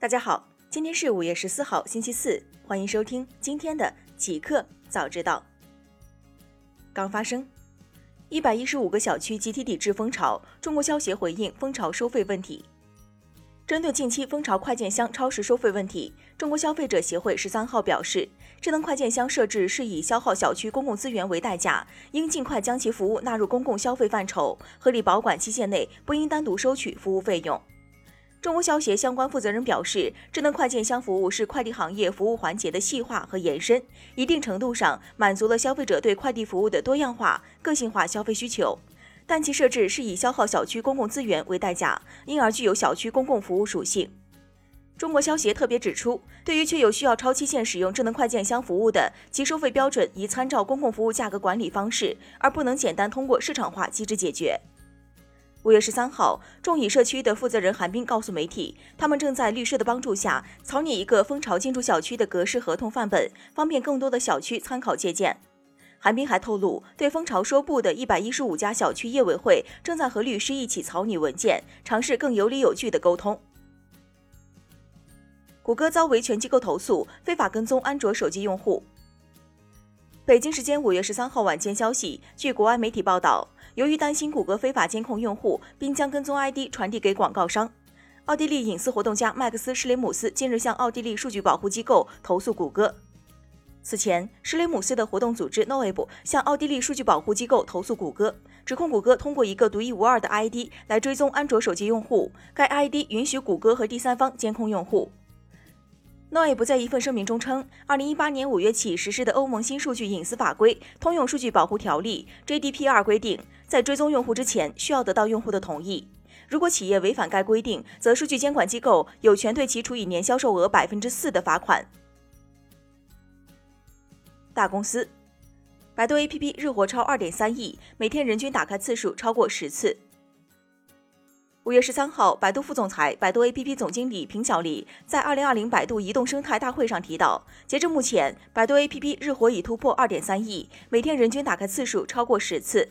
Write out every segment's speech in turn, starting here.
大家好，今天是五月十四号，星期四，欢迎收听今天的极客早知道。刚发生，一百一十五个小区集体抵制蜂巢，中国消协回应蜂巢收费问题。针对近期蜂巢快件箱超时收费问题，中国消费者协会十三号表示，智能快件箱设置是以消耗小区公共资源为代价，应尽快将其服务纳入公共消费范畴，合理保管期限内不应单独收取服务费用。中国消协相关负责人表示，智能快件箱服务是快递行业服务环节的细化和延伸，一定程度上满足了消费者对快递服务的多样化、个性化消费需求。但其设置是以消耗小区公共资源为代价，因而具有小区公共服务属性。中国消协特别指出，对于确有需要超期限使用智能快件箱服务的，其收费标准宜参照公共服务价格管理方式，而不能简单通过市场化机制解决。五月十三号，众乙社区的负责人韩冰告诉媒体，他们正在律师的帮助下草拟一个蜂巢进驻小区的格式合同范本，方便更多的小区参考借鉴。韩冰还透露，对蜂巢说不的一百一十五家小区业委会正在和律师一起草拟文件，尝试更有理有据的沟通。谷歌遭维权机构投诉，非法跟踪安卓手机用户。北京时间五月十三号晚间消息，据国外媒体报道。由于担心谷歌非法监控用户，并将跟踪 ID 传递给广告商，奥地利隐私活动家麦克斯·施雷姆斯近日向奥地利数据保护机构投诉谷歌。此前，施雷姆斯的活动组织 Noeb 向奥地利数据保护机构投诉谷歌，指控谷歌通过一个独一无二的 ID 来追踪安卓手机用户，该 ID 允许谷歌和第三方监控用户。诺伊不在一份声明中称，二零一八年五月起实施的欧盟新数据隐私法规《通用数据保护条例》（GDPR） 规定，在追踪用户之前需要得到用户的同意。如果企业违反该规定，则数据监管机构有权对其处以年销售额百分之四的罚款。大公司，百度 APP 日活超二点三亿，每天人均打开次数超过十次。五月十三号，百度副总裁、百度 APP 总经理平晓丽在二零二零百度移动生态大会上提到，截至目前，百度 APP 日活已突破二点三亿，每天人均打开次数超过十次。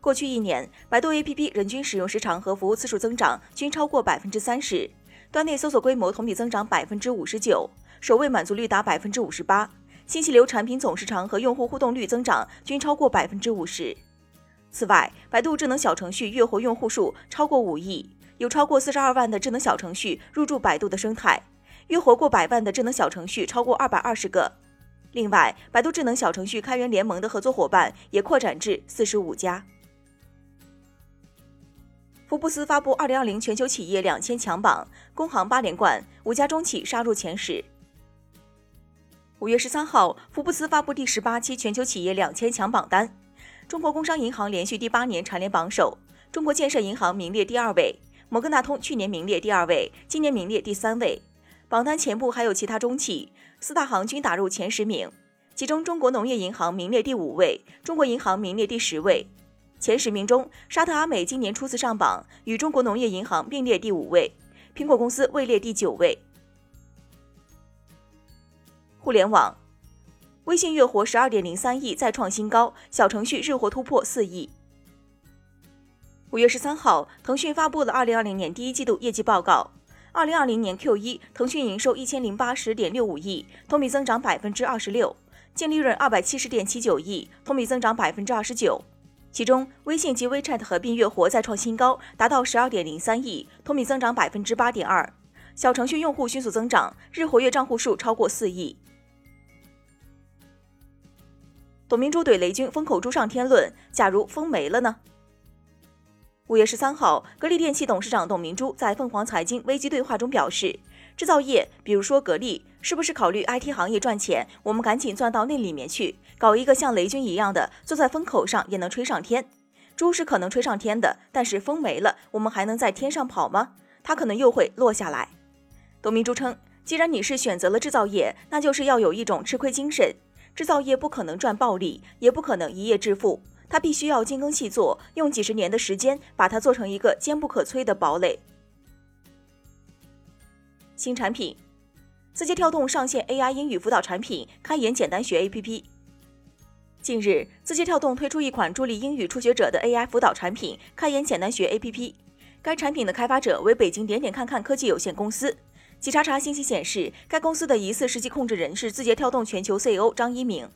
过去一年，百度 APP 人均使用时长和服务次数增长均超过百分之三十，端内搜索规模同比增长百分之五十九，首位满足率达百分之五十八，信息流产品总时长和用户互动率增长均超过百分之五十。此外，百度智能小程序月活用户数超过五亿，有超过四十二万的智能小程序入驻百度的生态，月活过百万的智能小程序超过二百二十个。另外，百度智能小程序开源联盟的合作伙伴也扩展至四十五家。福布斯发布二零二零全球企业两千强榜，工行八连冠，五家中企杀入前十。五月十三号，福布斯发布第十八期全球企业两千强榜单。中国工商银行连续第八年蝉联榜首，中国建设银行名列第二位，摩根大通去年名列第二位，今年名列第三位。榜单前部还有其他中企，四大行均打入前十名，其中中国农业银行名列第五位，中国银行名列第十位。前十名中，沙特阿美今年初次上榜，与中国农业银行并列第五位，苹果公司位列第九位。互联网。微信月活十二点零三亿再创新高，小程序日活突破四亿。五月十三号，腾讯发布了二零二零年第一季度业绩报告。二零二零年 Q 一，腾讯营收一千零八十点六五亿，同比增长百分之二十六，净利润二百七十点七九亿，同比增长百分之二十九。其中，微信及 WeChat 合并月活再创新高，达到十二点零三亿，同比增长百分之八点二。小程序用户迅速增长，日活跃账户数超过四亿。董明珠怼雷军“风口猪上天论”，假如风没了呢？五月十三号，格力电器董事长董明珠在凤凰财经危机对话中表示，制造业，比如说格力，是不是考虑 IT 行业赚钱？我们赶紧钻到那里面去，搞一个像雷军一样的，坐在风口上也能吹上天。猪是可能吹上天的，但是风没了，我们还能在天上跑吗？它可能又会落下来。董明珠称，既然你是选择了制造业，那就是要有一种吃亏精神。制造业不可能赚暴利，也不可能一夜致富，它必须要精耕细作，用几十年的时间把它做成一个坚不可摧的堡垒。新产品，字节跳动上线 AI 英语辅导产品“开言简单学 APP”。近日，字节跳动推出一款助力英语初学者的 AI 辅导产品“开言简单学 APP”。该产品的开发者为北京点点看看科技有限公司。企查查信息显示，该公司的疑似实际控制人是字节跳动全球 CEO 张一鸣。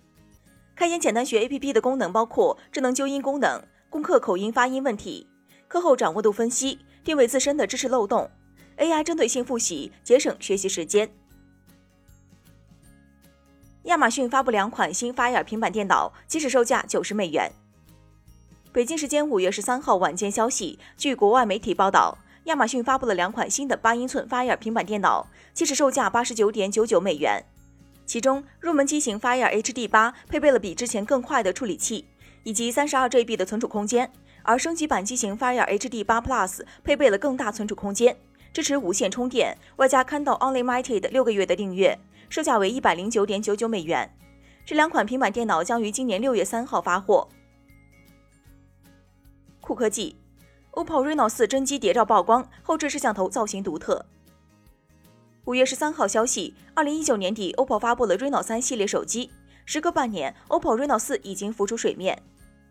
开言简单学 APP 的功能包括智能纠音功能、攻克口音发音问题、课后掌握度分析、定位自身的知识漏洞、AI 针对性复习，节省学习时间。亚马逊发布两款新 Fire 平板电脑，起始售价九十美元。北京时间五月十三号晚间消息，据国外媒体报道，亚马逊发布了两款新的八英寸 Fire 平板电脑，起始售价八十九点九九美元。其中，入门机型 Fire HD 八配备了比之前更快的处理器以及三十二 GB 的存储空间，而升级版机型 Fire HD 八 Plus 配备了更大存储空间，支持无线充电，外加看到 Unlimited 六个月的订阅，售价为一百零九点九九美元。这两款平板电脑将于今年六月三号发货。酷科技，OPPO Reno 四真机谍照曝光，后置摄像头造型独特。五月十三号消息，二零一九年底，OPPO 发布了 Reno 三系列手机。时隔半年，OPPO Reno 四已经浮出水面。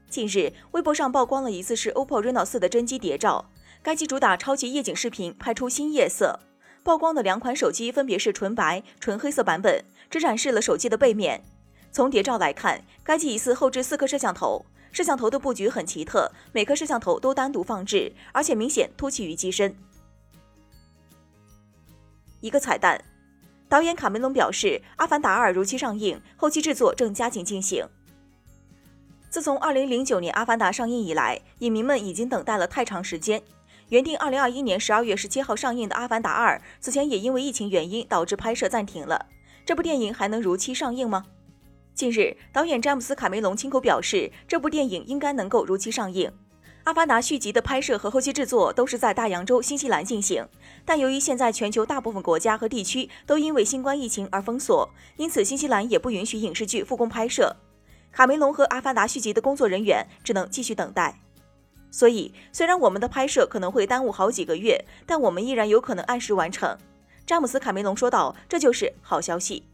近日，微博上曝光了疑似是 OPPO Reno 四的真机谍照，该机主打超级夜景视频，拍出新夜色。曝光的两款手机分别是纯白、纯黑色版本，只展示了手机的背面。从谍照来看，该机疑似后置四颗摄像头。摄像头的布局很奇特，每颗摄像头都单独放置，而且明显凸起于机身。一个彩蛋，导演卡梅隆表示，《阿凡达二》如期上映，后期制作正加紧进行。自从2009年《阿凡达》上映以来，影迷们已经等待了太长时间。原定2021年12月17号上映的《阿凡达二》，此前也因为疫情原因导致拍摄暂停了。这部电影还能如期上映吗？近日，导演詹姆斯·卡梅隆亲口表示，这部电影应该能够如期上映。《阿凡达》续集的拍摄和后期制作都是在大洋洲新西兰进行，但由于现在全球大部分国家和地区都因为新冠疫情而封锁，因此新西兰也不允许影视剧复工拍摄。卡梅隆和《阿凡达》续集的工作人员只能继续等待。所以，虽然我们的拍摄可能会耽误好几个月，但我们依然有可能按时完成。詹姆斯·卡梅隆说道：“这就是好消息。”